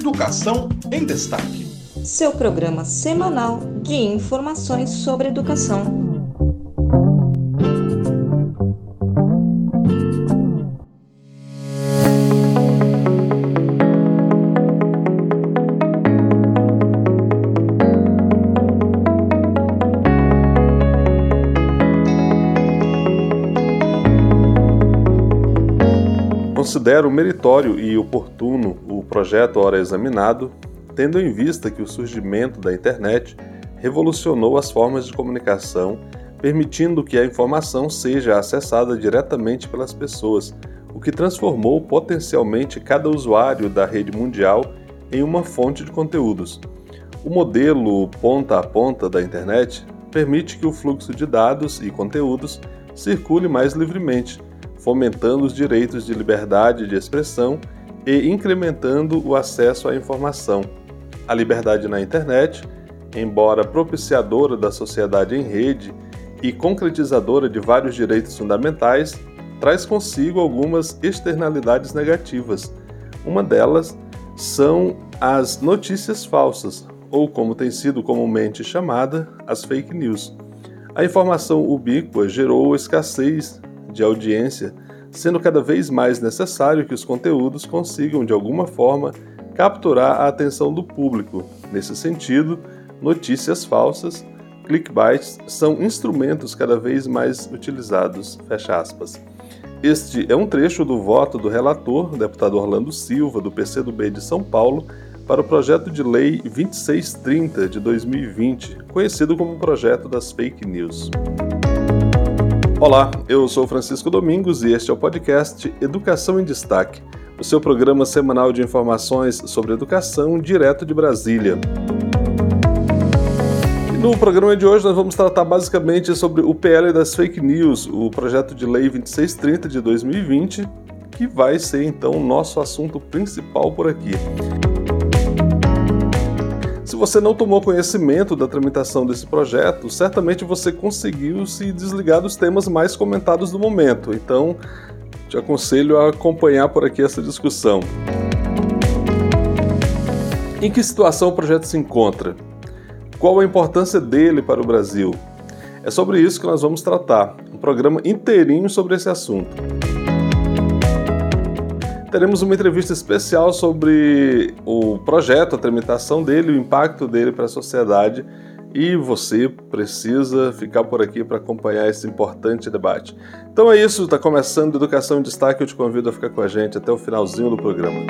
Educação em Destaque. Seu programa semanal de informações sobre educação. Considero meritório e oportuno projeto Hora Examinado, tendo em vista que o surgimento da internet revolucionou as formas de comunicação, permitindo que a informação seja acessada diretamente pelas pessoas, o que transformou potencialmente cada usuário da rede mundial em uma fonte de conteúdos. O modelo ponta a ponta da internet permite que o fluxo de dados e conteúdos circule mais livremente fomentando os direitos de liberdade de expressão e incrementando o acesso à informação. A liberdade na internet, embora propiciadora da sociedade em rede e concretizadora de vários direitos fundamentais, traz consigo algumas externalidades negativas. Uma delas são as notícias falsas, ou como tem sido comumente chamada, as fake news. A informação ubíqua gerou escassez de audiência, sendo cada vez mais necessário que os conteúdos consigam, de alguma forma, capturar a atenção do público. Nesse sentido, notícias falsas, clickbaits, são instrumentos cada vez mais utilizados. Fecha aspas. Este é um trecho do voto do relator, deputado Orlando Silva, do PCdoB de São Paulo, para o projeto de lei 2630 de 2020, conhecido como projeto das fake news. Olá, eu sou Francisco Domingos e este é o podcast Educação em Destaque, o seu programa semanal de informações sobre educação direto de Brasília. E no programa de hoje nós vamos tratar basicamente sobre o PL das fake news, o projeto de lei 2630 de 2020, que vai ser então o nosso assunto principal por aqui. Se você não tomou conhecimento da tramitação desse projeto, certamente você conseguiu se desligar dos temas mais comentados do momento. Então, te aconselho a acompanhar por aqui essa discussão. Em que situação o projeto se encontra? Qual a importância dele para o Brasil? É sobre isso que nós vamos tratar, um programa inteirinho sobre esse assunto teremos uma entrevista especial sobre o projeto, a tramitação dele, o impacto dele para a sociedade. E você precisa ficar por aqui para acompanhar esse importante debate. Então é isso, está começando Educação em Destaque. Eu te convido a ficar com a gente até o finalzinho do programa.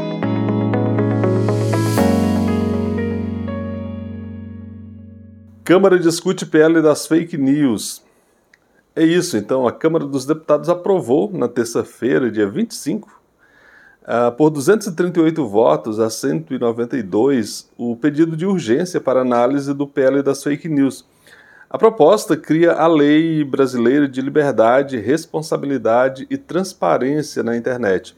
Câmara discute PL das fake news. É isso, então a Câmara dos Deputados aprovou na terça-feira, dia 25, Uh, por 238 votos a 192, o pedido de urgência para análise do PL das fake news. A proposta cria a Lei Brasileira de Liberdade, Responsabilidade e Transparência na Internet.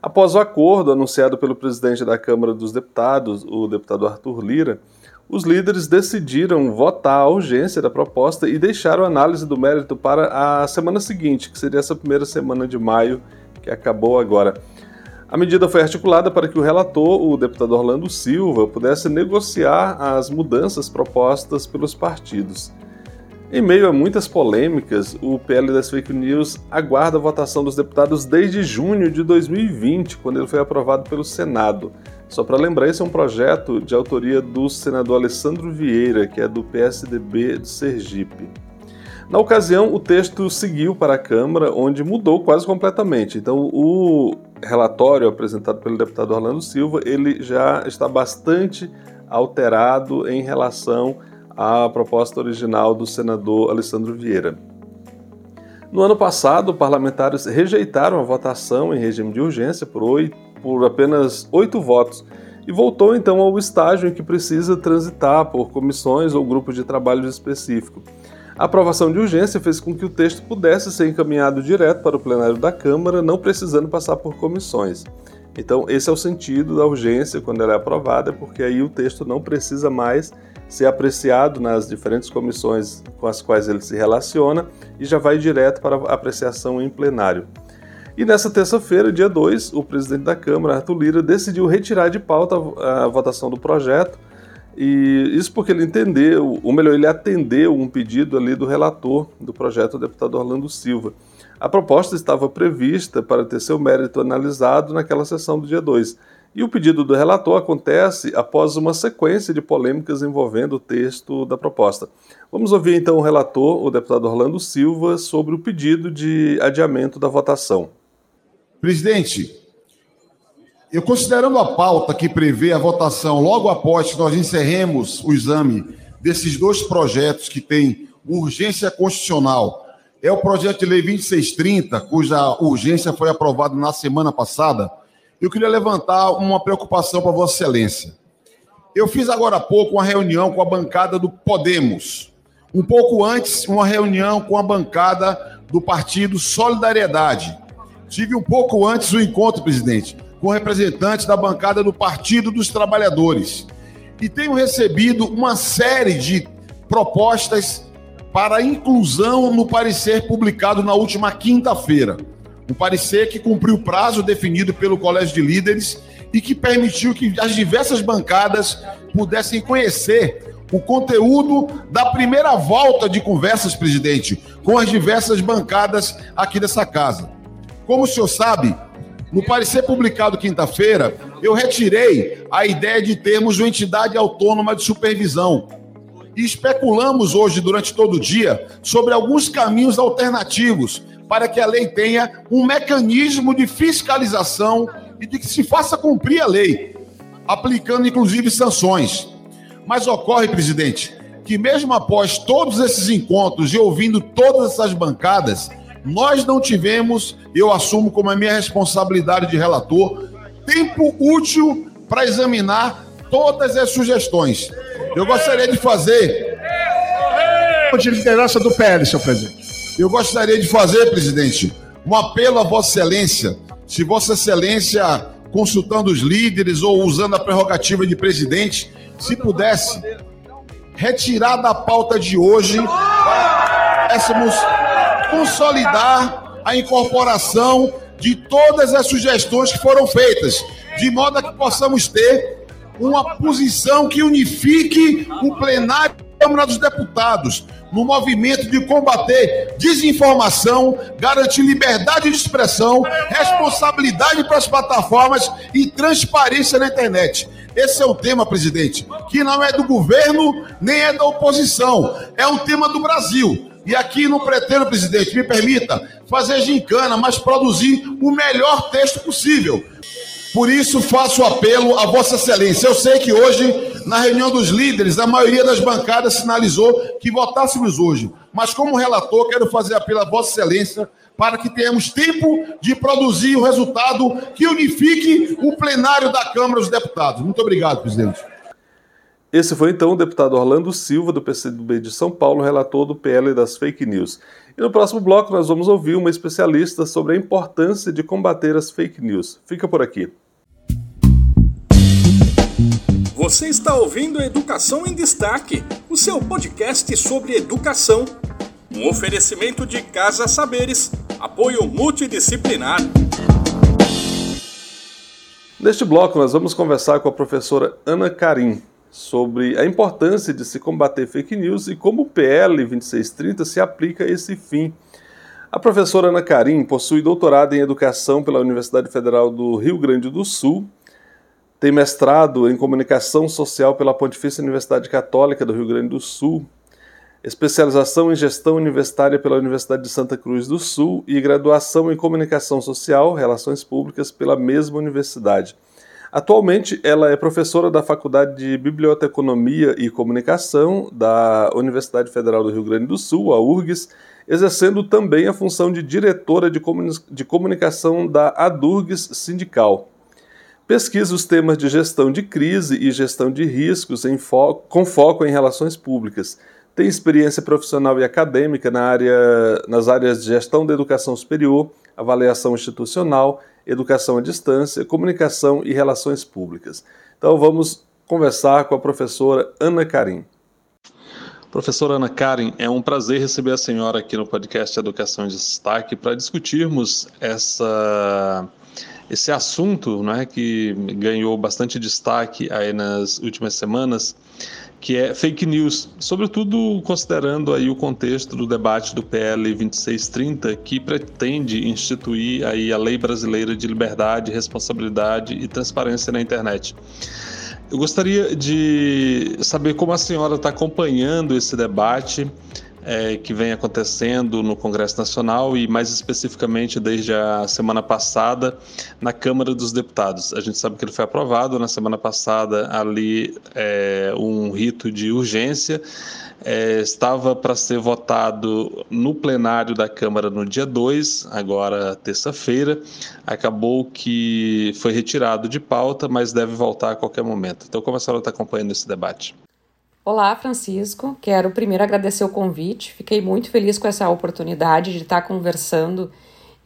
Após o acordo anunciado pelo presidente da Câmara dos Deputados, o deputado Arthur Lira, os líderes decidiram votar a urgência da proposta e deixaram a análise do mérito para a semana seguinte, que seria essa primeira semana de maio, que acabou agora. A medida foi articulada para que o relator, o deputado Orlando Silva, pudesse negociar as mudanças propostas pelos partidos. Em meio a muitas polêmicas, o PL das Fake News aguarda a votação dos deputados desde junho de 2020, quando ele foi aprovado pelo Senado. Só para lembrar, esse é um projeto de autoria do senador Alessandro Vieira, que é do PSDB de Sergipe. Na ocasião, o texto seguiu para a Câmara, onde mudou quase completamente. Então, o relatório apresentado pelo deputado Orlando Silva, ele já está bastante alterado em relação à proposta original do senador Alessandro Vieira. No ano passado, parlamentares rejeitaram a votação em regime de urgência por, oito, por apenas oito votos e voltou então ao estágio em que precisa transitar por comissões ou grupos de trabalho específico. A aprovação de urgência fez com que o texto pudesse ser encaminhado direto para o plenário da Câmara, não precisando passar por comissões. Então, esse é o sentido da urgência quando ela é aprovada, porque aí o texto não precisa mais ser apreciado nas diferentes comissões com as quais ele se relaciona e já vai direto para apreciação em plenário. E nessa terça-feira, dia 2, o presidente da Câmara, Arthur Lira, decidiu retirar de pauta a votação do projeto, e isso porque ele entendeu, ou melhor, ele atendeu um pedido ali do relator do projeto, o deputado Orlando Silva. A proposta estava prevista para ter seu mérito analisado naquela sessão do dia 2. E o pedido do relator acontece após uma sequência de polêmicas envolvendo o texto da proposta. Vamos ouvir então o relator, o deputado Orlando Silva, sobre o pedido de adiamento da votação. Presidente, eu considerando a pauta que prevê a votação logo após que nós encerremos o exame desses dois projetos que têm urgência constitucional, é o projeto de lei 2630, cuja urgência foi aprovada na semana passada eu queria levantar uma preocupação para Vossa Excelência. Eu fiz agora há pouco uma reunião com a bancada do Podemos. Um pouco antes, uma reunião com a bancada do Partido Solidariedade. Tive um pouco antes o encontro, presidente, com representantes da bancada do Partido dos Trabalhadores. E tenho recebido uma série de propostas para inclusão no parecer publicado na última quinta-feira. Um parecer que cumpriu o prazo definido pelo Colégio de Líderes e que permitiu que as diversas bancadas pudessem conhecer o conteúdo da primeira volta de conversas, presidente, com as diversas bancadas aqui dessa casa. Como o senhor sabe, no parecer publicado quinta-feira, eu retirei a ideia de termos uma entidade autônoma de supervisão. E especulamos hoje, durante todo o dia, sobre alguns caminhos alternativos para que a lei tenha um mecanismo de fiscalização e de que se faça cumprir a lei, aplicando inclusive sanções. Mas ocorre, presidente, que mesmo após todos esses encontros e ouvindo todas essas bancadas, nós não tivemos, eu assumo como a minha responsabilidade de relator, tempo útil para examinar todas as sugestões. Eu gostaria de fazer. De liderança do PL, senhor presidente. Eu gostaria de fazer, presidente, um apelo a Vossa Excelência. Se Vossa Excelência, consultando os líderes ou usando a prerrogativa de presidente, se pudesse retirar da pauta de hoje, pudéssemos consolidar a incorporação de todas as sugestões que foram feitas, de modo a que possamos ter uma posição que unifique o plenário Câmara dos Deputados, no movimento de combater desinformação, garantir liberdade de expressão, responsabilidade para as plataformas e transparência na internet. Esse é o tema, presidente, que não é do governo nem é da oposição, é um tema do Brasil. E aqui não pretendo, presidente, me permita, fazer gincana, mas produzir o melhor texto possível. Por isso faço apelo a Vossa Excelência. Eu sei que hoje na reunião dos líderes, a maioria das bancadas sinalizou que votássemos hoje. Mas, como relator, quero fazer apelo a Vossa Excelência para que tenhamos tempo de produzir o resultado que unifique o plenário da Câmara dos Deputados. Muito obrigado, presidente. Esse foi então o deputado Orlando Silva, do PCdoB de São Paulo, relator do PL das fake news. E no próximo bloco nós vamos ouvir uma especialista sobre a importância de combater as fake news. Fica por aqui. Você está ouvindo Educação em Destaque, o seu podcast sobre educação. Um oferecimento de Casa Saberes, apoio multidisciplinar. Neste bloco, nós vamos conversar com a professora Ana Karim sobre a importância de se combater fake news e como o PL 2630 se aplica a esse fim. A professora Ana Karim possui doutorado em Educação pela Universidade Federal do Rio Grande do Sul tem mestrado em Comunicação Social pela Pontifícia Universidade Católica do Rio Grande do Sul, especialização em Gestão Universitária pela Universidade de Santa Cruz do Sul e graduação em Comunicação Social, Relações Públicas pela mesma universidade. Atualmente, ela é professora da Faculdade de Biblioteconomia e Comunicação da Universidade Federal do Rio Grande do Sul, a URGS, exercendo também a função de diretora de, comunicação da ADURGS Sindical. Pesquisa os temas de gestão de crise e gestão de riscos fo com foco em relações públicas. Tem experiência profissional e acadêmica na área, nas áreas de gestão da educação superior, avaliação institucional, educação à distância, comunicação e relações públicas. Então vamos conversar com a professora Ana Karim. Professora Ana Karen, é um prazer receber a senhora aqui no podcast Educação em Destaque para discutirmos essa, esse assunto né, que ganhou bastante destaque aí nas últimas semanas, que é fake news, sobretudo considerando aí o contexto do debate do PL 2630, que pretende instituir aí a Lei Brasileira de Liberdade, Responsabilidade e Transparência na Internet. Eu gostaria de saber como a senhora está acompanhando esse debate é, que vem acontecendo no Congresso Nacional e, mais especificamente, desde a semana passada na Câmara dos Deputados. A gente sabe que ele foi aprovado na semana passada ali é, um rito de urgência é, estava para ser votado no plenário da Câmara no dia 2, agora terça-feira. Acabou que foi retirado de pauta, mas deve voltar a qualquer momento. Então, como a senhora está acompanhando esse debate? Olá, Francisco. Quero primeiro agradecer o convite. Fiquei muito feliz com essa oportunidade de estar conversando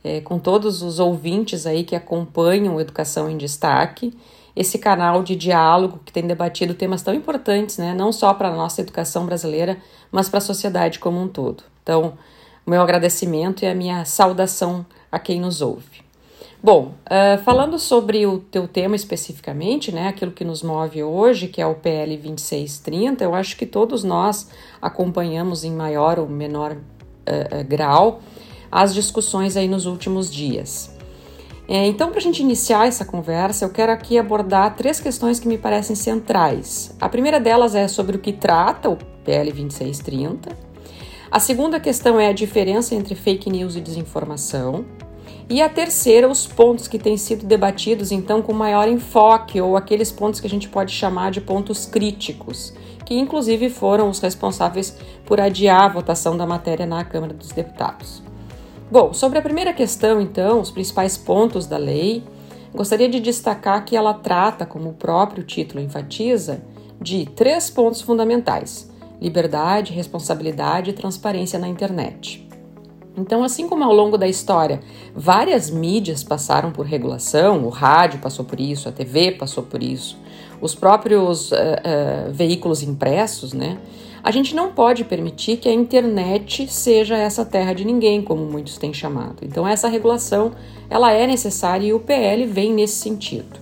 é, com todos os ouvintes aí que acompanham Educação em Destaque esse canal de diálogo que tem debatido temas tão importantes, né, não só para a nossa educação brasileira, mas para a sociedade como um todo. Então, meu agradecimento e a minha saudação a quem nos ouve. Bom, uh, falando sobre o teu tema especificamente, né, aquilo que nos move hoje, que é o PL 2630, eu acho que todos nós acompanhamos em maior ou menor uh, uh, grau as discussões aí nos últimos dias. É, então, para a gente iniciar essa conversa, eu quero aqui abordar três questões que me parecem centrais. A primeira delas é sobre o que trata o PL 2630. A segunda questão é a diferença entre fake news e desinformação. E a terceira, os pontos que têm sido debatidos então com maior enfoque, ou aqueles pontos que a gente pode chamar de pontos críticos, que inclusive foram os responsáveis por adiar a votação da matéria na Câmara dos Deputados. Bom, sobre a primeira questão, então, os principais pontos da lei, gostaria de destacar que ela trata, como o próprio título enfatiza, de três pontos fundamentais: liberdade, responsabilidade e transparência na internet. Então, assim como ao longo da história várias mídias passaram por regulação, o rádio passou por isso, a TV passou por isso, os próprios uh, uh, veículos impressos, né? A gente não pode permitir que a internet seja essa terra de ninguém, como muitos têm chamado. Então essa regulação, ela é necessária e o PL vem nesse sentido.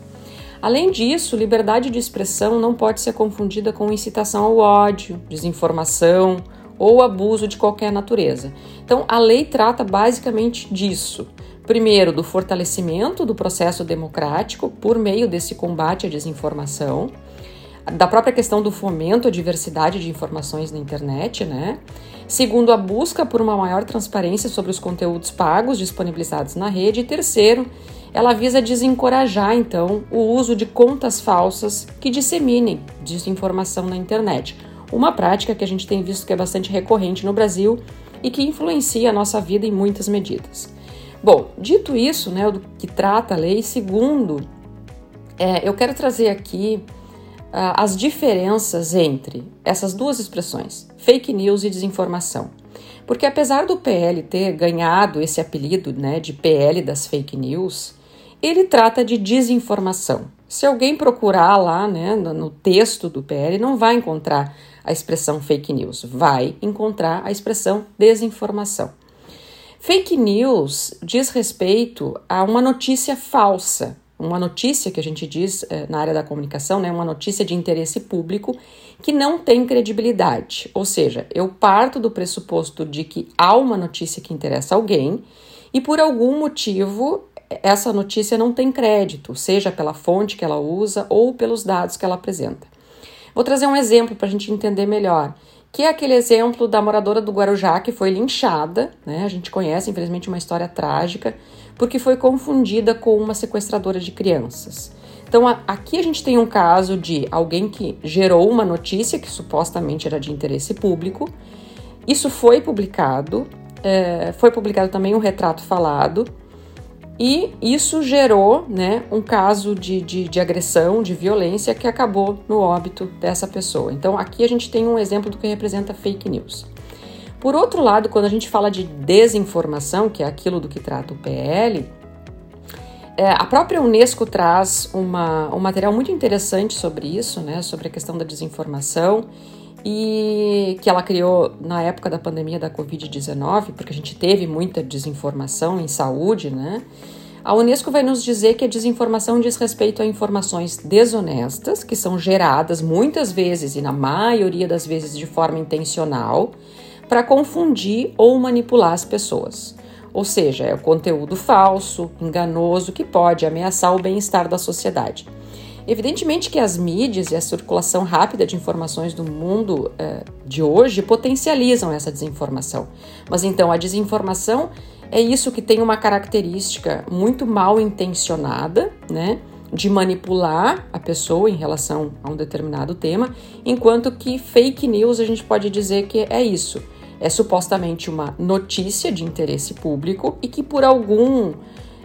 Além disso, liberdade de expressão não pode ser confundida com incitação ao ódio, desinformação ou abuso de qualquer natureza. Então, a lei trata basicamente disso. Primeiro, do fortalecimento do processo democrático por meio desse combate à desinformação da própria questão do fomento à diversidade de informações na internet, né? Segundo, a busca por uma maior transparência sobre os conteúdos pagos disponibilizados na rede. E terceiro, ela visa desencorajar, então, o uso de contas falsas que disseminem desinformação na internet. Uma prática que a gente tem visto que é bastante recorrente no Brasil e que influencia a nossa vida em muitas medidas. Bom, dito isso, né, do que trata a lei, segundo, é, eu quero trazer aqui ah, as diferenças entre essas duas expressões, fake news e desinformação. Porque apesar do PL ter ganhado esse apelido né, de PL das fake news, ele trata de desinformação. Se alguém procurar lá né, no texto do PL, não vai encontrar a expressão fake news, vai encontrar a expressão desinformação. Fake news diz respeito a uma notícia falsa, uma notícia que a gente diz é, na área da comunicação, né, uma notícia de interesse público que não tem credibilidade. Ou seja, eu parto do pressuposto de que há uma notícia que interessa alguém e por algum motivo essa notícia não tem crédito, seja pela fonte que ela usa ou pelos dados que ela apresenta. Vou trazer um exemplo para a gente entender melhor, que é aquele exemplo da moradora do Guarujá que foi linchada, né? A gente conhece, infelizmente, uma história trágica porque foi confundida com uma sequestradora de crianças. Então, aqui a gente tem um caso de alguém que gerou uma notícia que supostamente era de interesse público. Isso foi publicado, é, foi publicado também um retrato falado, e isso gerou né, um caso de, de, de, agressão, de violência que acabou no óbito dessa pessoa. Então, aqui a gente tem um exemplo do que representa fake news. Por outro lado, quando a gente fala de desinformação, que é aquilo do que trata o PL, é, a própria Unesco traz uma, um material muito interessante sobre isso, né, sobre a questão da desinformação, e que ela criou na época da pandemia da Covid-19, porque a gente teve muita desinformação em saúde, né? A Unesco vai nos dizer que a desinformação diz respeito a informações desonestas, que são geradas muitas vezes e na maioria das vezes de forma intencional, para confundir ou manipular as pessoas. Ou seja, é o conteúdo falso, enganoso, que pode ameaçar o bem-estar da sociedade. Evidentemente que as mídias e a circulação rápida de informações do mundo eh, de hoje potencializam essa desinformação. Mas então a desinformação é isso que tem uma característica muito mal intencionada, né? De manipular a pessoa em relação a um determinado tema, enquanto que fake news a gente pode dizer que é isso. É supostamente uma notícia de interesse público e que por algum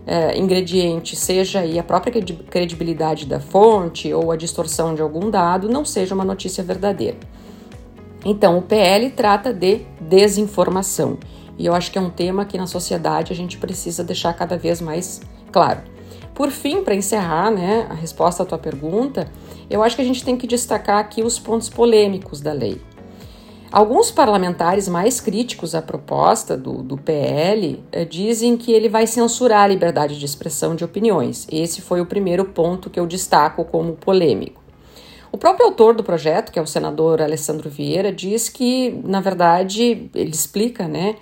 é, ingrediente, seja aí a própria credibilidade da fonte ou a distorção de algum dado, não seja uma notícia verdadeira. Então, o PL trata de desinformação. E eu acho que é um tema que na sociedade a gente precisa deixar cada vez mais claro. Por fim, para encerrar né, a resposta à tua pergunta, eu acho que a gente tem que destacar aqui os pontos polêmicos da lei. Alguns parlamentares mais críticos à proposta do, do PL eh, dizem que ele vai censurar a liberdade de expressão de opiniões. Esse foi o primeiro ponto que eu destaco como polêmico. O próprio autor do projeto, que é o senador Alessandro Vieira, diz que, na verdade, ele explica, né,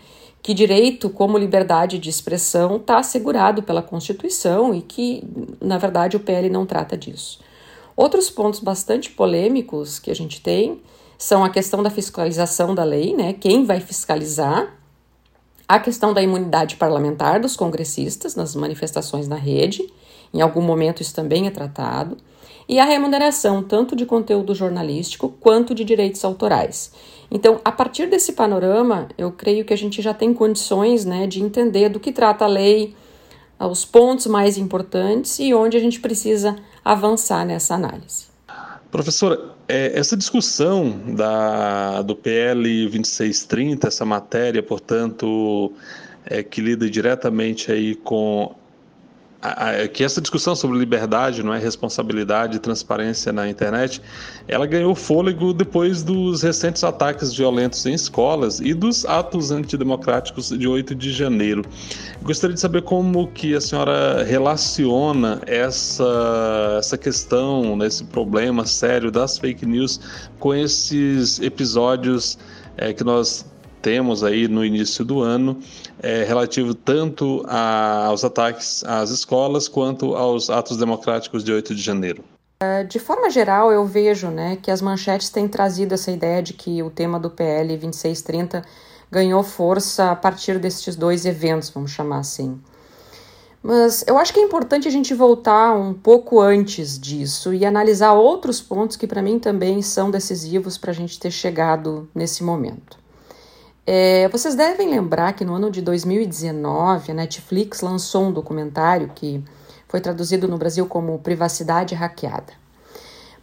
que direito como liberdade de expressão está assegurado pela Constituição e que, na verdade, o PL não trata disso. Outros pontos bastante polêmicos que a gente tem são a questão da fiscalização da lei, né? Quem vai fiscalizar? A questão da imunidade parlamentar dos congressistas nas manifestações na rede, em algum momento isso também é tratado, e a remuneração tanto de conteúdo jornalístico quanto de direitos autorais. Então, a partir desse panorama, eu creio que a gente já tem condições né, de entender do que trata a lei, os pontos mais importantes e onde a gente precisa avançar nessa análise. Professora, é, essa discussão da, do PL 2630, essa matéria, portanto, é, que lida diretamente aí com a, que essa discussão sobre liberdade, não é responsabilidade e transparência na internet, ela ganhou fôlego depois dos recentes ataques violentos em escolas e dos atos antidemocráticos de 8 de janeiro. Gostaria de saber como que a senhora relaciona essa, essa questão, né, esse problema sério das fake news com esses episódios é, que nós temos aí no início do ano, é, relativo tanto a, aos ataques às escolas quanto aos atos democráticos de 8 de janeiro? É, de forma geral, eu vejo né, que as manchetes têm trazido essa ideia de que o tema do PL 2630 ganhou força a partir destes dois eventos, vamos chamar assim. Mas eu acho que é importante a gente voltar um pouco antes disso e analisar outros pontos que, para mim, também são decisivos para a gente ter chegado nesse momento. É, vocês devem lembrar que no ano de 2019 a Netflix lançou um documentário que foi traduzido no Brasil como Privacidade Hackeada.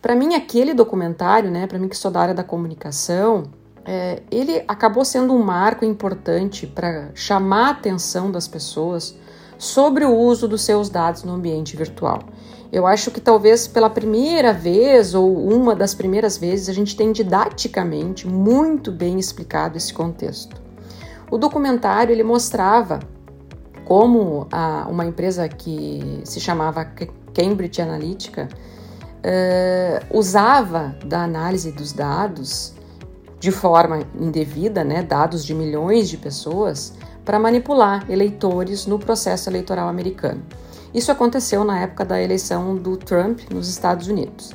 Para mim, aquele documentário, né, para mim que sou da área da comunicação, é, ele acabou sendo um marco importante para chamar a atenção das pessoas sobre o uso dos seus dados no ambiente virtual. Eu acho que talvez pela primeira vez ou uma das primeiras vezes a gente tem didaticamente muito bem explicado esse contexto. O documentário ele mostrava como a, uma empresa que se chamava Cambridge Analytica uh, usava da análise dos dados de forma indevida, né, dados de milhões de pessoas, para manipular eleitores no processo eleitoral americano. Isso aconteceu na época da eleição do Trump nos Estados Unidos.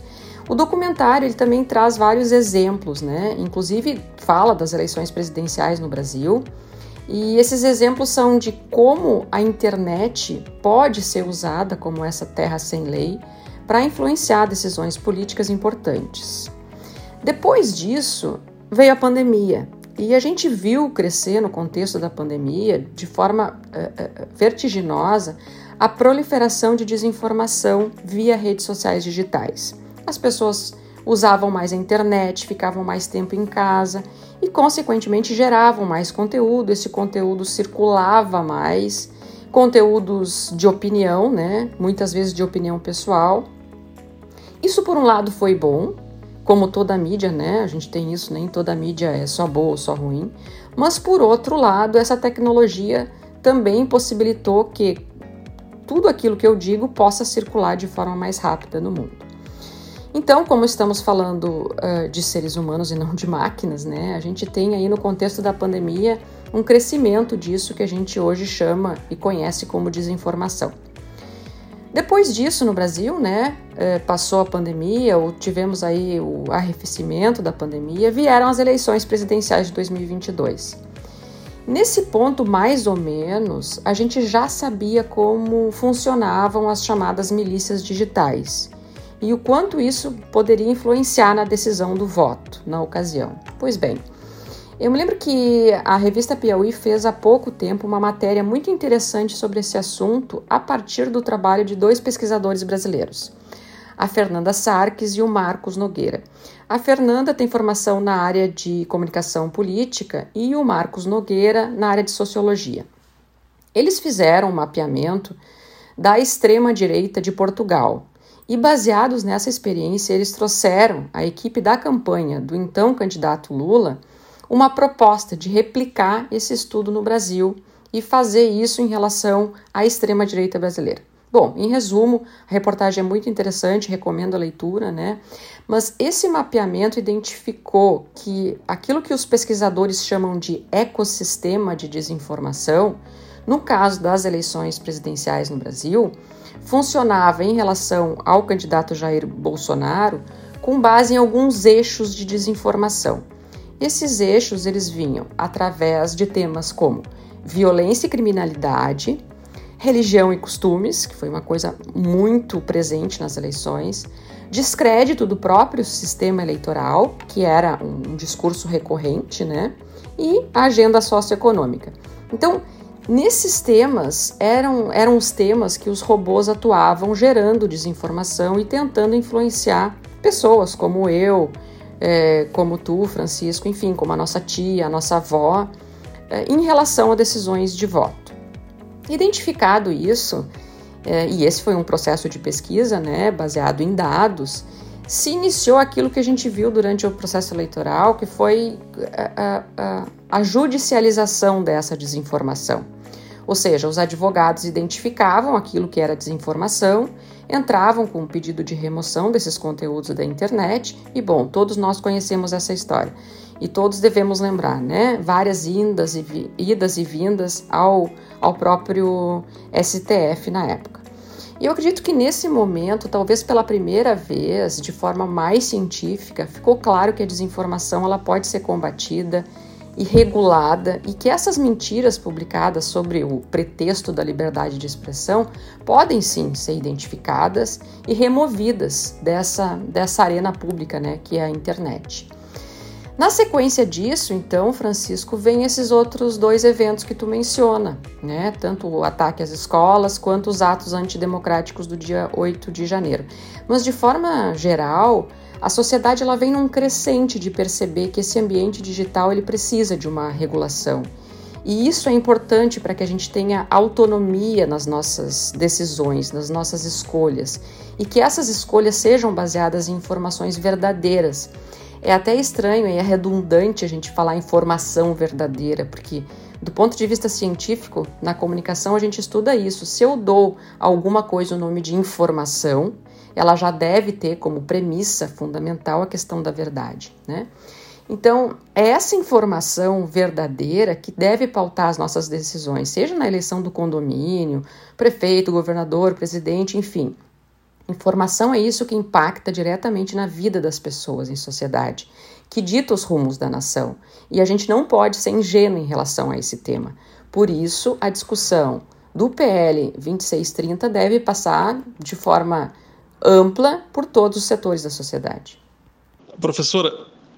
O documentário ele também traz vários exemplos, né? Inclusive fala das eleições presidenciais no Brasil. E esses exemplos são de como a internet pode ser usada como essa terra sem lei para influenciar decisões políticas importantes. Depois disso, veio a pandemia. E a gente viu crescer no contexto da pandemia, de forma uh, uh, vertiginosa, a proliferação de desinformação via redes sociais digitais. As pessoas usavam mais a internet, ficavam mais tempo em casa e, consequentemente, geravam mais conteúdo. Esse conteúdo circulava mais, conteúdos de opinião, né? Muitas vezes de opinião pessoal. Isso, por um lado, foi bom, como toda mídia, né? A gente tem isso, nem toda mídia é só boa ou só ruim. Mas por outro lado, essa tecnologia também possibilitou que tudo aquilo que eu digo possa circular de forma mais rápida no mundo. Então, como estamos falando uh, de seres humanos e não de máquinas, né? A gente tem aí no contexto da pandemia um crescimento disso que a gente hoje chama e conhece como desinformação. Depois disso, no Brasil, né, eh, passou a pandemia, ou tivemos aí o arrefecimento da pandemia, vieram as eleições presidenciais de 2022. Nesse ponto, mais ou menos, a gente já sabia como funcionavam as chamadas milícias digitais e o quanto isso poderia influenciar na decisão do voto na ocasião. Pois bem, eu me lembro que a revista Piauí fez há pouco tempo uma matéria muito interessante sobre esse assunto a partir do trabalho de dois pesquisadores brasileiros, a Fernanda Sarques e o Marcos Nogueira. A Fernanda tem formação na área de comunicação política e o Marcos Nogueira na área de sociologia. Eles fizeram um mapeamento da extrema-direita de Portugal, e, baseados nessa experiência, eles trouxeram à equipe da campanha do então candidato Lula uma proposta de replicar esse estudo no Brasil e fazer isso em relação à extrema-direita brasileira. Bom, em resumo, a reportagem é muito interessante, recomendo a leitura, né? Mas esse mapeamento identificou que aquilo que os pesquisadores chamam de ecossistema de desinformação, no caso das eleições presidenciais no Brasil, funcionava em relação ao candidato Jair Bolsonaro com base em alguns eixos de desinformação. Esses eixos eles vinham através de temas como violência e criminalidade, religião e costumes, que foi uma coisa muito presente nas eleições, descrédito do próprio sistema eleitoral, que era um discurso recorrente, né? E agenda socioeconômica. Então, nesses temas eram, eram os temas que os robôs atuavam gerando desinformação e tentando influenciar pessoas como eu, é, como tu, Francisco, enfim, como a nossa tia, a nossa avó, é, em relação a decisões de voto. Identificado isso, é, e esse foi um processo de pesquisa, né, baseado em dados, se iniciou aquilo que a gente viu durante o processo eleitoral, que foi a, a, a judicialização dessa desinformação. Ou seja, os advogados identificavam aquilo que era desinformação entravam com um pedido de remoção desses conteúdos da internet e, bom, todos nós conhecemos essa história. E todos devemos lembrar, né? Várias indas e, idas e vindas ao, ao próprio STF na época. E eu acredito que nesse momento, talvez pela primeira vez, de forma mais científica, ficou claro que a desinformação ela pode ser combatida e regulada e que essas mentiras publicadas sobre o pretexto da liberdade de expressão podem sim ser identificadas e removidas dessa, dessa arena pública, né, que é a internet. Na sequência disso, então, Francisco, vem esses outros dois eventos que tu menciona, né? Tanto o ataque às escolas quanto os atos antidemocráticos do dia 8 de janeiro. Mas de forma geral, a sociedade ela vem num crescente de perceber que esse ambiente digital ele precisa de uma regulação. E isso é importante para que a gente tenha autonomia nas nossas decisões, nas nossas escolhas, e que essas escolhas sejam baseadas em informações verdadeiras. É até estranho e é redundante a gente falar informação verdadeira, porque do ponto de vista científico, na comunicação a gente estuda isso. Se eu dou alguma coisa o nome de informação, ela já deve ter como premissa fundamental a questão da verdade, né? Então, é essa informação verdadeira que deve pautar as nossas decisões, seja na eleição do condomínio, prefeito, governador, presidente, enfim. Informação é isso que impacta diretamente na vida das pessoas em sociedade, que dita os rumos da nação. E a gente não pode ser ingênuo em relação a esse tema. Por isso, a discussão do PL 2630 deve passar de forma ampla por todos os setores da sociedade. Professora,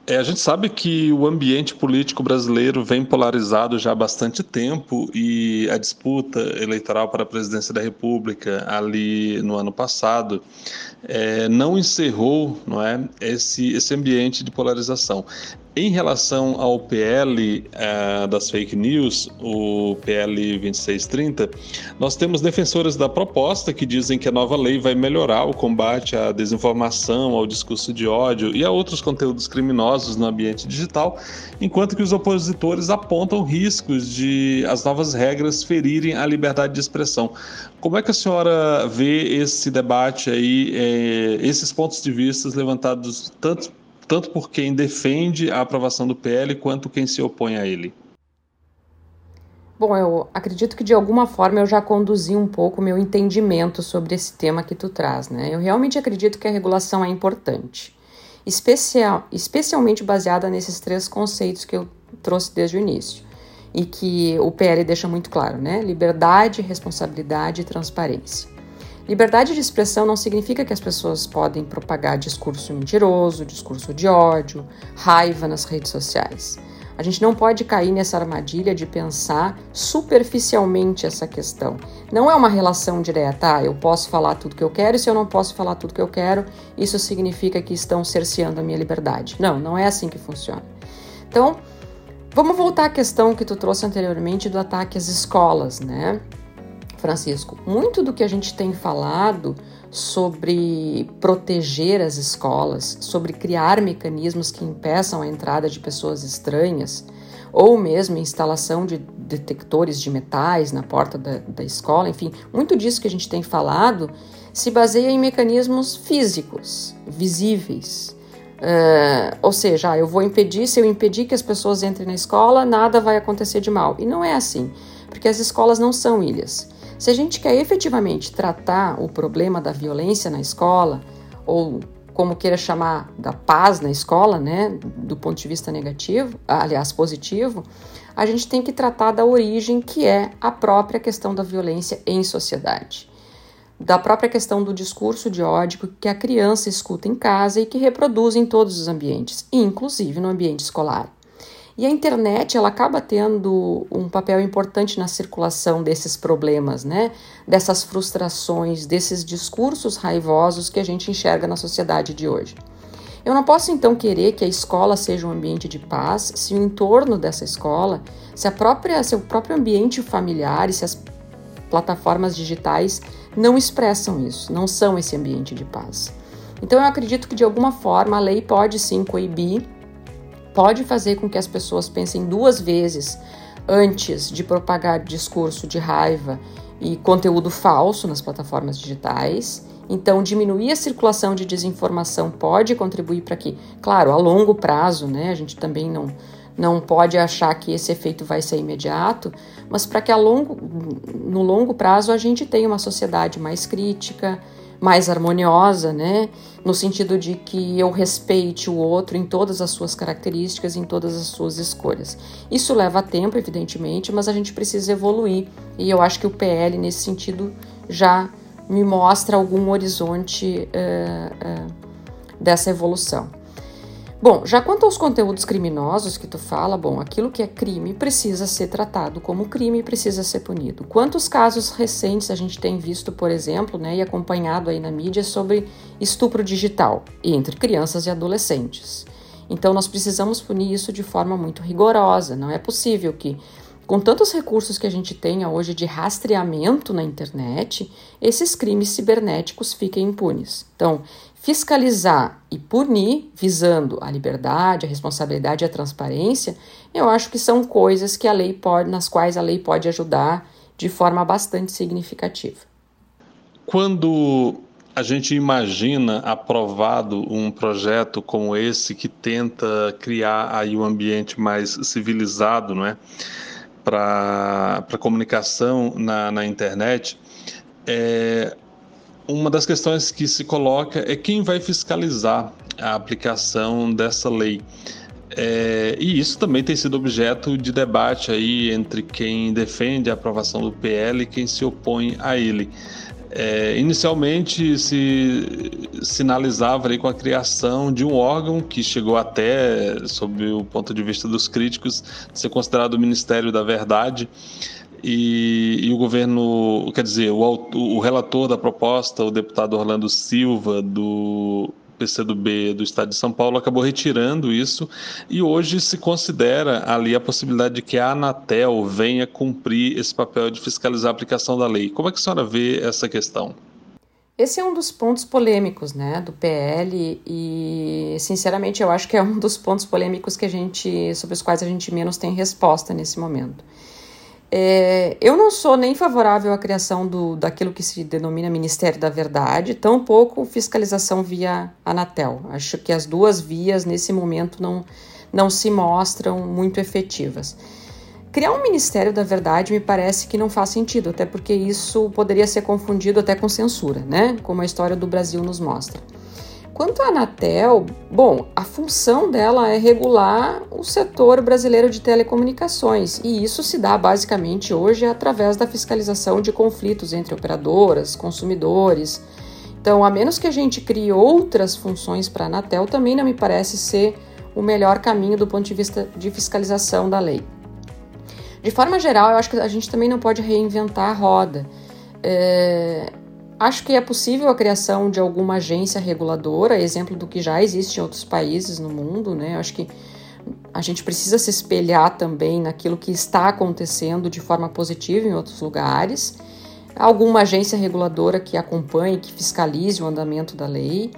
é, a gente sabe que o ambiente político brasileiro vem polarizado já há bastante tempo e a disputa eleitoral para a presidência da República ali no ano passado é, não encerrou não é, esse, esse ambiente de polarização. Em relação ao PL uh, das fake news, o PL 2630, nós temos defensores da proposta que dizem que a nova lei vai melhorar o combate à desinformação, ao discurso de ódio e a outros conteúdos criminosos no ambiente digital, enquanto que os opositores apontam riscos de as novas regras ferirem a liberdade de expressão. Como é que a senhora vê esse debate aí, eh, esses pontos de vista levantados tanto tanto por quem defende a aprovação do PL quanto quem se opõe a ele? Bom, eu acredito que de alguma forma eu já conduzi um pouco meu entendimento sobre esse tema que tu traz, né? Eu realmente acredito que a regulação é importante, especial, especialmente baseada nesses três conceitos que eu trouxe desde o início e que o PL deixa muito claro, né? Liberdade, responsabilidade e transparência. Liberdade de expressão não significa que as pessoas podem propagar discurso mentiroso, discurso de ódio, raiva nas redes sociais. A gente não pode cair nessa armadilha de pensar superficialmente essa questão. Não é uma relação direta, ah, eu posso falar tudo que eu quero e se eu não posso falar tudo que eu quero, isso significa que estão cerceando a minha liberdade. Não, não é assim que funciona. Então, vamos voltar à questão que tu trouxe anteriormente do ataque às escolas, né? Francisco, muito do que a gente tem falado sobre proteger as escolas, sobre criar mecanismos que impeçam a entrada de pessoas estranhas, ou mesmo instalação de detectores de metais na porta da, da escola, enfim, muito disso que a gente tem falado se baseia em mecanismos físicos, visíveis. Uh, ou seja, ah, eu vou impedir, se eu impedir que as pessoas entrem na escola, nada vai acontecer de mal. E não é assim, porque as escolas não são ilhas. Se a gente quer efetivamente tratar o problema da violência na escola, ou como queira chamar, da paz na escola, né, do ponto de vista negativo, aliás, positivo, a gente tem que tratar da origem que é a própria questão da violência em sociedade. Da própria questão do discurso de ódio que a criança escuta em casa e que reproduz em todos os ambientes, inclusive no ambiente escolar. E a internet ela acaba tendo um papel importante na circulação desses problemas, né? Dessas frustrações, desses discursos raivosos que a gente enxerga na sociedade de hoje. Eu não posso então querer que a escola seja um ambiente de paz se o entorno dessa escola, se a própria, próprio ambiente familiar e se as plataformas digitais não expressam isso, não são esse ambiente de paz. Então eu acredito que de alguma forma a lei pode sim coibir pode fazer com que as pessoas pensem duas vezes antes de propagar discurso de raiva e conteúdo falso nas plataformas digitais. Então, diminuir a circulação de desinformação pode contribuir para que, claro, a longo prazo, né, a gente também não, não pode achar que esse efeito vai ser imediato, mas para que a longo, no longo prazo a gente tenha uma sociedade mais crítica, mais harmoniosa, né? No sentido de que eu respeite o outro em todas as suas características, em todas as suas escolhas. Isso leva tempo, evidentemente, mas a gente precisa evoluir e eu acho que o PL, nesse sentido, já me mostra algum horizonte uh, uh, dessa evolução. Bom, já quanto aos conteúdos criminosos que tu fala, bom, aquilo que é crime precisa ser tratado como crime e precisa ser punido. Quantos casos recentes a gente tem visto, por exemplo, né, e acompanhado aí na mídia sobre estupro digital entre crianças e adolescentes? Então nós precisamos punir isso de forma muito rigorosa. Não é possível que com tantos recursos que a gente tenha hoje de rastreamento na internet, esses crimes cibernéticos fiquem impunes. Então, fiscalizar e punir, visando a liberdade, a responsabilidade e a transparência, eu acho que são coisas que a lei pode, nas quais a lei pode ajudar de forma bastante significativa. Quando a gente imagina aprovado um projeto como esse que tenta criar aí um ambiente mais civilizado, não é? para comunicação na, na internet, é, uma das questões que se coloca é quem vai fiscalizar a aplicação dessa lei. É, e isso também tem sido objeto de debate aí entre quem defende a aprovação do PL e quem se opõe a ele. É, inicialmente se sinalizava ali com a criação de um órgão que chegou até, sob o ponto de vista dos críticos, ser considerado o Ministério da Verdade. E, e o governo, quer dizer, o, o relator da proposta, o deputado Orlando Silva, do PCdoB do Estado de São Paulo acabou retirando isso e hoje se considera ali a possibilidade de que a Anatel venha cumprir esse papel de fiscalizar a aplicação da lei. Como é que a senhora vê essa questão? Esse é um dos pontos polêmicos, né, do PL e, sinceramente, eu acho que é um dos pontos polêmicos que a gente, sobre os quais a gente menos tem resposta nesse momento. É, eu não sou nem favorável à criação do, daquilo que se denomina Ministério da Verdade, tampouco fiscalização via Anatel. Acho que as duas vias, nesse momento, não, não se mostram muito efetivas. Criar um Ministério da Verdade me parece que não faz sentido, até porque isso poderia ser confundido até com censura, né? Como a história do Brasil nos mostra. Quanto à Anatel, bom, a função dela é regular o setor brasileiro de telecomunicações, e isso se dá basicamente hoje através da fiscalização de conflitos entre operadoras, consumidores. Então, a menos que a gente crie outras funções para a Anatel, também não me parece ser o melhor caminho do ponto de vista de fiscalização da lei. De forma geral, eu acho que a gente também não pode reinventar a roda. É, Acho que é possível a criação de alguma agência reguladora, exemplo do que já existe em outros países no mundo, né? Acho que a gente precisa se espelhar também naquilo que está acontecendo de forma positiva em outros lugares. Alguma agência reguladora que acompanhe, que fiscalize o andamento da lei.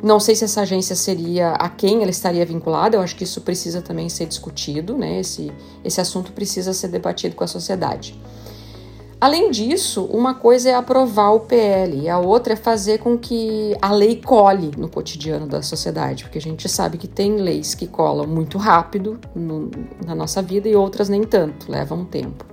Não sei se essa agência seria a quem ela estaria vinculada, eu acho que isso precisa também ser discutido, né? Esse, esse assunto precisa ser debatido com a sociedade. Além disso, uma coisa é aprovar o PL e a outra é fazer com que a lei cole no cotidiano da sociedade, porque a gente sabe que tem leis que colam muito rápido no, na nossa vida e outras nem tanto, levam um tempo.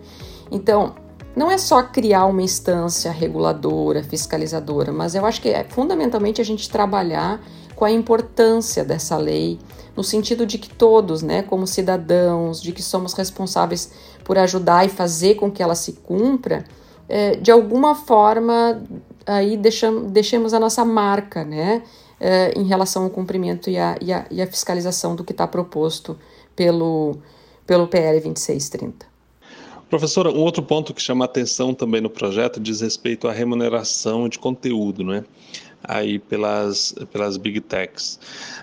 Então, não é só criar uma instância reguladora, fiscalizadora, mas eu acho que é fundamentalmente a gente trabalhar com a importância dessa lei, no sentido de que todos, né, como cidadãos, de que somos responsáveis por ajudar e fazer com que ela se cumpra, é, de alguma forma aí deixamos, deixemos a nossa marca, né, é, em relação ao cumprimento e a, e a, e a fiscalização do que está proposto pelo, pelo PL 2630. Professora, um outro ponto que chama atenção também no projeto diz respeito à remuneração de conteúdo, né? aí pelas, pelas big techs.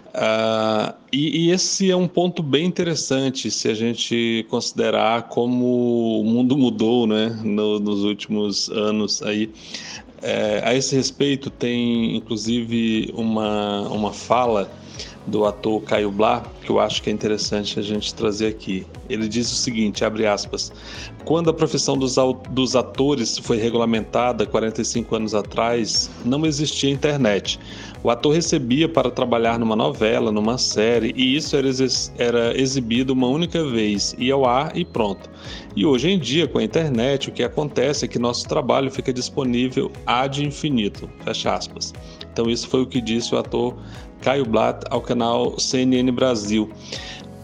Uh, e, e, esse é um ponto bem interessante se a gente considerar como o mundo mudou né, no, nos últimos anos. Aí. É, a esse respeito, tem inclusive uma, uma fala do ator Caio Blá, que eu acho que é interessante a gente trazer aqui. Ele diz o seguinte, abre aspas, quando a profissão dos, atores foi regulamentada 45 anos atrás, não existia internet. O ator recebia para trabalhar numa novela, numa série, e isso era, era exibido uma única vez, ia ao ar e pronto. E hoje em dia, com a internet, o que acontece é que nosso trabalho fica disponível ad infinito. Fecha aspas. Então, isso foi o que disse o ator Caio Blatt ao canal CNN Brasil.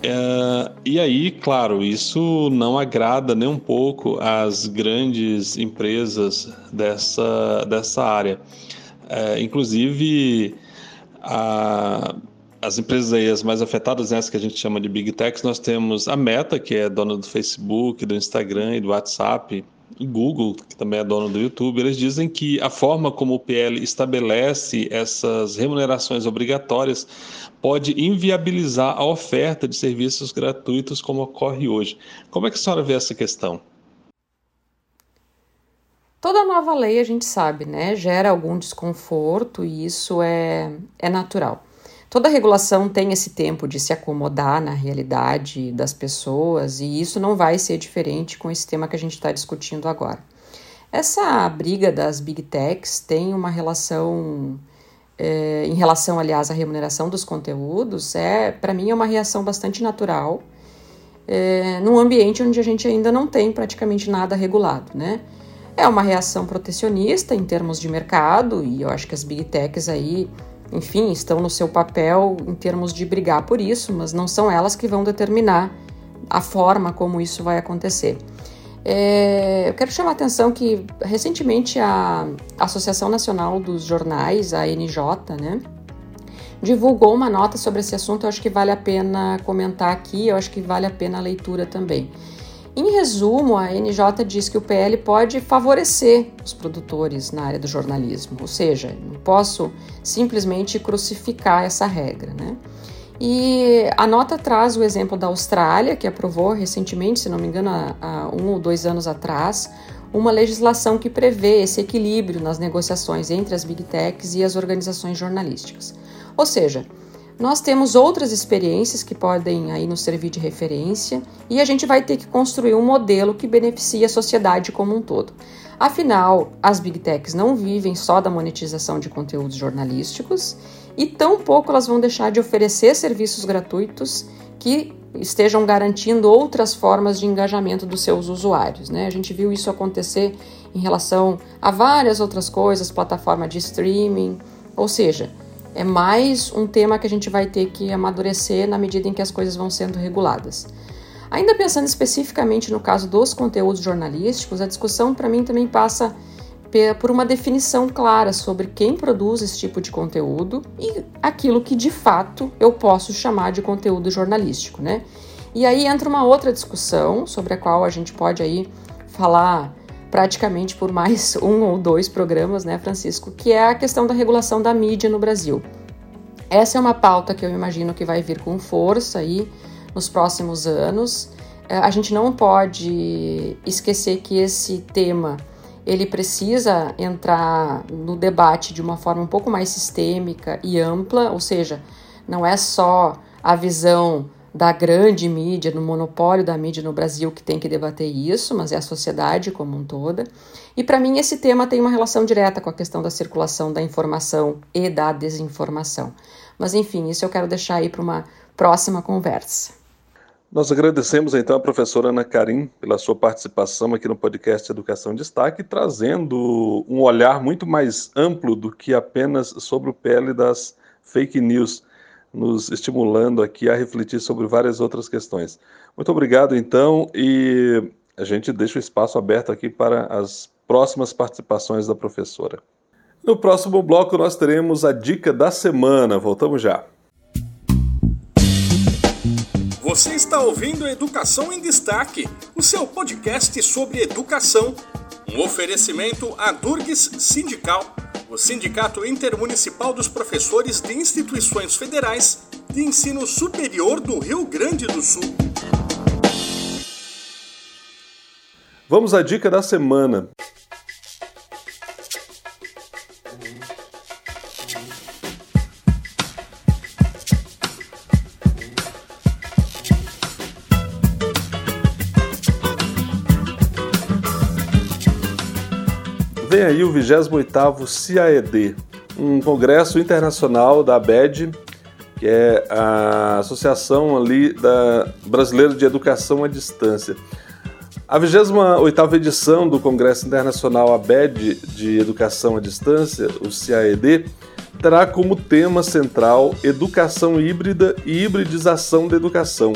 É, e aí, claro, isso não agrada nem um pouco as grandes empresas dessa, dessa área. É, inclusive, a, as empresas aí, as mais afetadas, né, que a gente chama de Big Techs, nós temos a Meta, que é dona do Facebook, do Instagram e do WhatsApp, Google, que também é dono do YouTube, eles dizem que a forma como o PL estabelece essas remunerações obrigatórias pode inviabilizar a oferta de serviços gratuitos como ocorre hoje. Como é que a senhora vê essa questão? Toda nova lei, a gente sabe, né, gera algum desconforto e isso é, é natural. Toda regulação tem esse tempo de se acomodar na realidade das pessoas e isso não vai ser diferente com esse tema que a gente está discutindo agora. Essa briga das big techs tem uma relação, é, em relação, aliás, à remuneração dos conteúdos, é para mim é uma reação bastante natural é, num ambiente onde a gente ainda não tem praticamente nada regulado, né? É uma reação protecionista em termos de mercado e eu acho que as big techs aí enfim, estão no seu papel em termos de brigar por isso, mas não são elas que vão determinar a forma como isso vai acontecer. É, eu quero chamar a atenção que recentemente a Associação Nacional dos Jornais, a NJ, né, divulgou uma nota sobre esse assunto. Eu acho que vale a pena comentar aqui, eu acho que vale a pena a leitura também. Em resumo, a NJ diz que o PL pode favorecer os produtores na área do jornalismo, ou seja, não posso simplesmente crucificar essa regra. Né? E a nota traz o exemplo da Austrália, que aprovou recentemente, se não me engano, há, um ou dois anos atrás, uma legislação que prevê esse equilíbrio nas negociações entre as big techs e as organizações jornalísticas. Ou seja, nós temos outras experiências que podem aí nos servir de referência e a gente vai ter que construir um modelo que beneficie a sociedade como um todo. Afinal, as big techs não vivem só da monetização de conteúdos jornalísticos e tampouco elas vão deixar de oferecer serviços gratuitos que estejam garantindo outras formas de engajamento dos seus usuários. Né? A gente viu isso acontecer em relação a várias outras coisas, plataforma de streaming, ou seja, é mais um tema que a gente vai ter que amadurecer na medida em que as coisas vão sendo reguladas. Ainda pensando especificamente no caso dos conteúdos jornalísticos, a discussão para mim também passa por uma definição clara sobre quem produz esse tipo de conteúdo e aquilo que de fato eu posso chamar de conteúdo jornalístico, né? E aí entra uma outra discussão sobre a qual a gente pode aí falar praticamente por mais um ou dois programas, né, Francisco, que é a questão da regulação da mídia no Brasil. Essa é uma pauta que eu imagino que vai vir com força aí nos próximos anos. É, a gente não pode esquecer que esse tema ele precisa entrar no debate de uma forma um pouco mais sistêmica e ampla, ou seja, não é só a visão da grande mídia, do monopólio da mídia no Brasil que tem que debater isso, mas é a sociedade como um toda. E para mim esse tema tem uma relação direta com a questão da circulação da informação e da desinformação. Mas enfim, isso eu quero deixar aí para uma próxima conversa. Nós agradecemos então a professora Ana Karim pela sua participação aqui no podcast Educação Destaque, trazendo um olhar muito mais amplo do que apenas sobre o pele das fake news, nos estimulando aqui a refletir sobre várias outras questões. Muito obrigado então e a gente deixa o espaço aberto aqui para as próximas participações da professora. No próximo bloco nós teremos a dica da semana. Voltamos já. Você está ouvindo Educação em Destaque, o seu podcast sobre educação. Um oferecimento à Durgues Sindical, o Sindicato Intermunicipal dos Professores de Instituições Federais de Ensino Superior do Rio Grande do Sul. Vamos à dica da semana. Vem aí o 28º CIED, um congresso internacional da ABED, que é a Associação ali da Brasileira de Educação à Distância. A 28ª edição do Congresso Internacional ABED de Educação à Distância, o CIED, terá como tema central Educação Híbrida e Hibridização da Educação.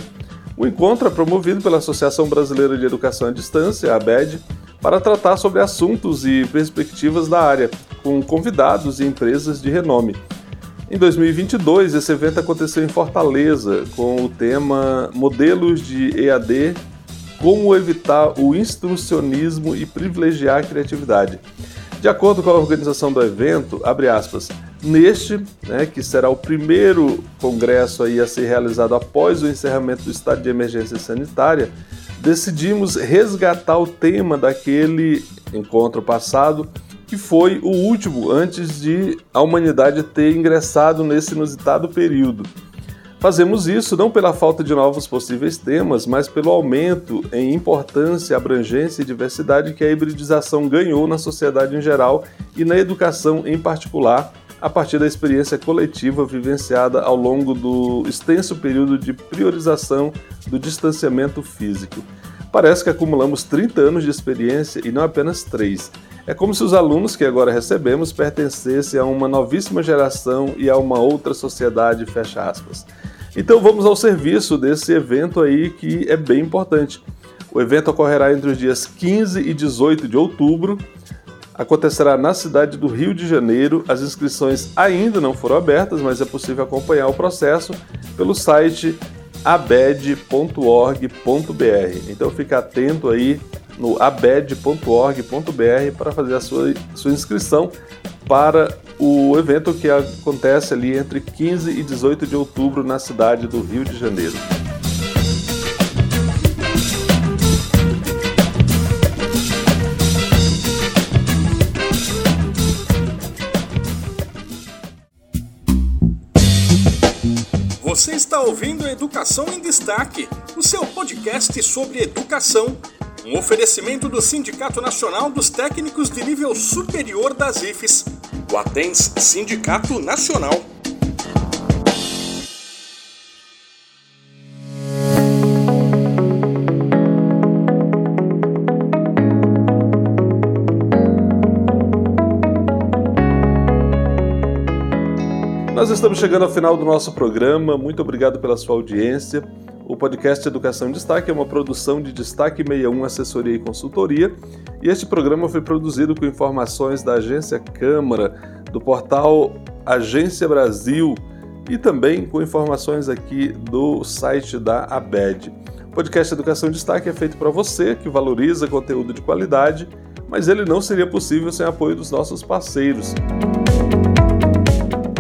O encontro é promovido pela Associação Brasileira de Educação à Distância, a ABED, para tratar sobre assuntos e perspectivas da área, com convidados e empresas de renome. Em 2022, esse evento aconteceu em Fortaleza, com o tema Modelos de EAD Como evitar o instrucionismo e privilegiar a criatividade. De acordo com a organização do evento, abre aspas, neste, né, que será o primeiro congresso aí a ser realizado após o encerramento do estado de emergência sanitária, decidimos resgatar o tema daquele encontro passado, que foi o último antes de a humanidade ter ingressado nesse inusitado período. Fazemos isso não pela falta de novos possíveis temas, mas pelo aumento em importância, abrangência e diversidade que a hibridização ganhou na sociedade em geral e na educação em particular, a partir da experiência coletiva vivenciada ao longo do extenso período de priorização do distanciamento físico. Parece que acumulamos 30 anos de experiência e não apenas 3. É como se os alunos que agora recebemos pertencessem a uma novíssima geração e a uma outra sociedade, fecha aspas. Então vamos ao serviço desse evento aí que é bem importante. O evento ocorrerá entre os dias 15 e 18 de outubro acontecerá na cidade do Rio de Janeiro. As inscrições ainda não foram abertas, mas é possível acompanhar o processo pelo site abed.org.br. Então fica atento aí no abed.org.br para fazer a sua, sua inscrição para o evento que acontece ali entre 15 e 18 de outubro na cidade do Rio de Janeiro. Você está ouvindo Educação em Destaque, o seu podcast sobre educação. Um oferecimento do Sindicato Nacional dos Técnicos de Nível Superior das IFES, o Atens Sindicato Nacional. Nós estamos chegando ao final do nosso programa. Muito obrigado pela sua audiência. O podcast Educação Destaque é uma produção de Destaque 61 Assessoria e Consultoria, e este programa foi produzido com informações da Agência Câmara, do portal Agência Brasil e também com informações aqui do site da ABED. O podcast Educação Destaque é feito para você que valoriza conteúdo de qualidade, mas ele não seria possível sem apoio dos nossos parceiros.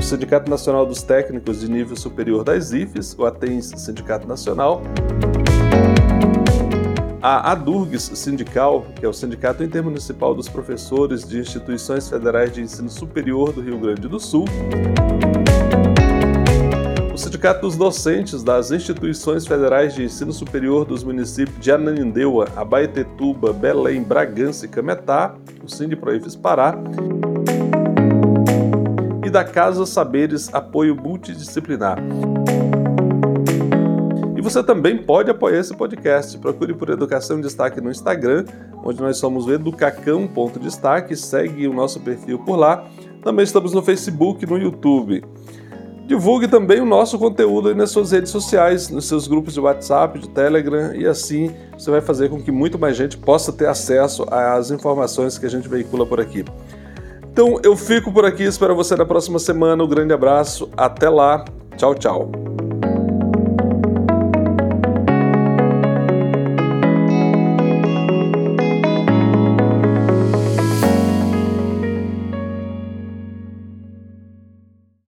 Sindicato Nacional dos Técnicos de Nível Superior das IFES, o ATENS Sindicato Nacional, a ADURGS Sindical, que é o Sindicato Intermunicipal dos Professores de Instituições Federais de Ensino Superior do Rio Grande do Sul, o Sindicato dos Docentes das Instituições Federais de Ensino Superior dos municípios de Ananindeua, Abaetetuba, Belém, Bragança e Cametá, o Sindiproifes Pará, da Casa Saberes Apoio Multidisciplinar. E você também pode apoiar esse podcast. Procure por Educação em Destaque no Instagram, onde nós somos o educacão.destaque. Segue o nosso perfil por lá. Também estamos no Facebook e no YouTube. Divulgue também o nosso conteúdo nas suas redes sociais, nos seus grupos de WhatsApp, de Telegram, e assim você vai fazer com que muito mais gente possa ter acesso às informações que a gente veicula por aqui. Então eu fico por aqui, espero você na próxima semana. Um grande abraço, até lá, tchau, tchau.